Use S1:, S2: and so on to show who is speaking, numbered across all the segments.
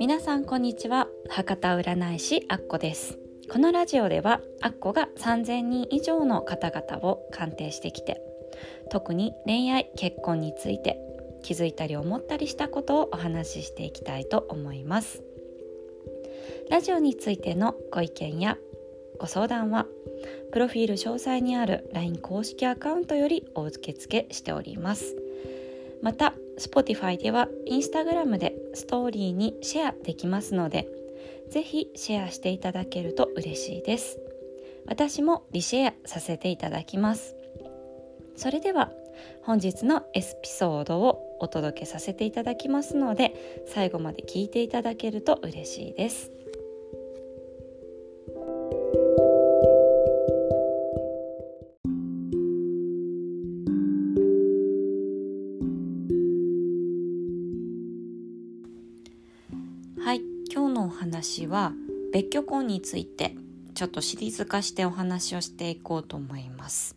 S1: 皆さんこんにちは。博多占い師アッコです。このラジオではアッコが3000人以上の方々を鑑定してきて特に恋愛結婚について気づいたり思ったりしたことをお話ししていきたいと思います。ラジオについてのご意見やご相談はプロフィール詳細にある LINE 公式アカウントよりお受け付けしております。また Spotify では Instagram でストーリーにシェアできますのでぜひシェアしていただけると嬉しいです。私もリシェアさせていただきます。それでは本日のエピソードをお届けさせていただきますので最後まで聞いていただけると嬉しいです。はい今日のお話は別居婚についてちょっとシリーズ化してお話をしていこうと思います。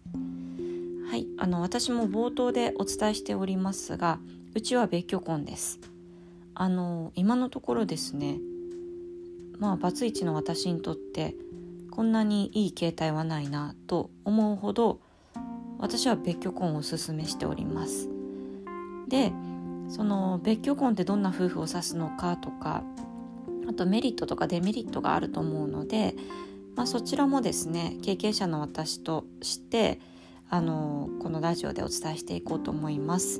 S1: はい、あの私も冒頭でお伝えしておりますがうちは別居婚です。あの今のところですねまあバツイチの私にとってこんなにいい携帯はないなと思うほど私は別居婚をおすすめしております。でその別居婚ってどんな夫婦を指すのかとかあとメリットとかデメリットがあると思うので、まあ、そちらもですね経験者の私としてあのこのラジオでお伝えしていこうと思います。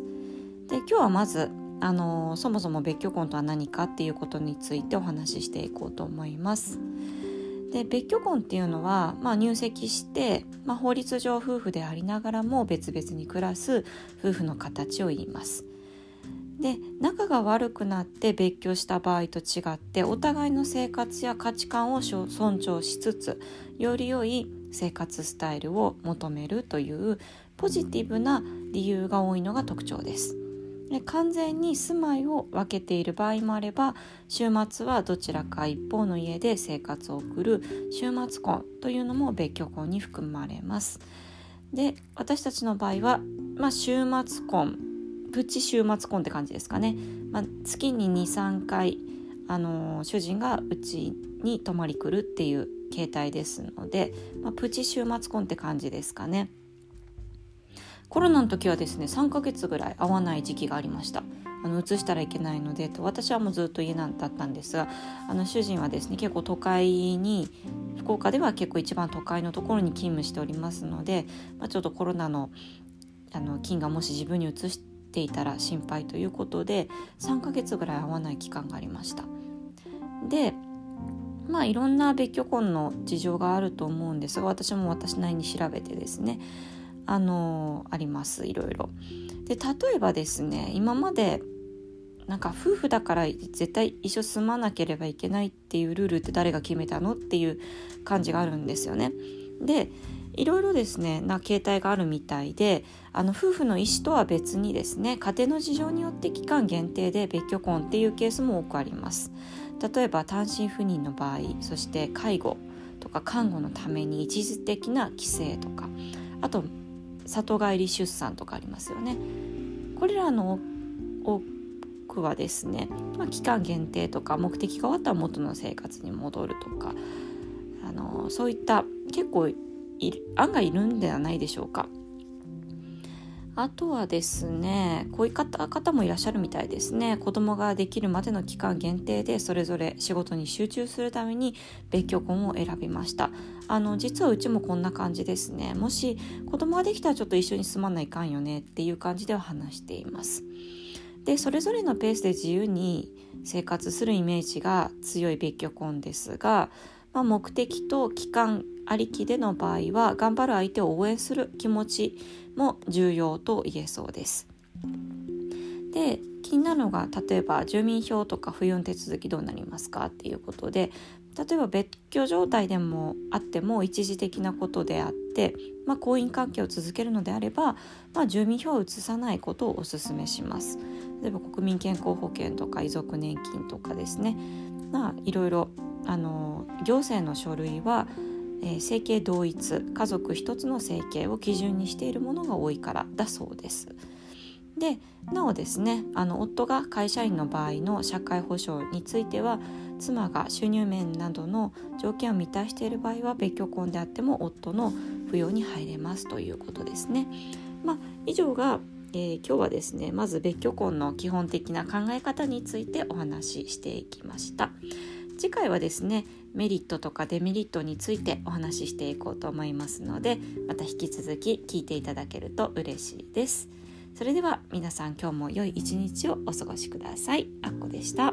S1: で今日はまずあのそもそも別居婚とは何かっていうことについてお話ししていこうと思います。で別居婚っていうのは、まあ、入籍して、まあ、法律上夫婦でありながらも別々に暮らす夫婦の形を言います。で仲が悪くなって別居した場合と違ってお互いの生活や価値観を尊重しつつより良い生活スタイルを求めるというポジティブな理由が多いのが特徴です。で完全に住まいを分けている場合もあれば週末はどちらか一方の家で生活を送る週末婚というのも別居婚に含まれます。で私たちの場合は、まあ、週末婚プチ週末婚って感じですかね、まあ、月に23回、あのー、主人がうちに泊まり来るっていう形態ですので、まあ、プチ週末婚って感じですかね。コロナの時はですね3ヶ月ぐらい会わない時期がありました。あの移したらいけないのでと私はもうずっと家なんだったんですがあの主人はですね結構都会に福岡では結構一番都会のところに勤務しておりますので、まあ、ちょっとコロナのあの菌がもし自分に移していたら心配ということで3ヶ月ぐらい会わない期間がありましたでまあいろんな別居婚の事情があると思うんですが私も私なりに調べてですねあのありますいろいろで例えばですね今までなんか夫婦だから絶対一緒住まなければいけないっていうルールって誰が決めたのっていう感じがあるんですよね。でいろいろですねな形態があるみたいであの夫婦の意思とは別にですね家庭の事情によって期間限定で別居婚っていうケースも多くあります。例えば単身赴任の場合そして介護とか看護のために一時的な帰省とかあと里帰り出産とかありますよね。これらの多くはですね、まあ、期間限定とか目的が終わったら元の生活に戻るとかあのそういった結構案外いるんではないでしょうか。あとはですねこういう方方もいらっしゃるみたいですね。子供ができるまでの期間限定でそれぞれ仕事に集中するために別居婚を選びました。あの実はうちもこんな感じですね。もし子供ができたらちょっと一緒に住まないかんよねっていう感じでは話しています。でそれぞれのペースで自由に生活するイメージが強い別居婚ですが、まあ、目的と期間ありきでの場合は頑張る相手を応援する気持ちも重要と言えそうです。で気になるのが例えば住民票とか不要手続きどうなりますかっていうことで例えば別居状態でもあっても一時的なことであって、まあ、婚姻関係を続けるのであれば、まあ、住民票を移さないことをお勧めします。例えば国民健康保険とか遺族年金とかですね、まあ、いろいろあの行政の書類はえー、同一家族一つの整形を基準にしているものが多いからだそうです。でなおですねあの夫が会社員の場合の社会保障については妻が収入面などの条件を満たしている場合は別居婚であっても夫の扶養に入れますということですね。まあ、以上が、えー、今日はですねまず別居婚の基本的な考え方についてお話ししていきました。次回はですねメリットとかデメリットについてお話ししていこうと思いますのでまた引き続き聞いていただけると嬉しいです。それでは皆さん今日も良い一日をお過ごしください。あっこでした。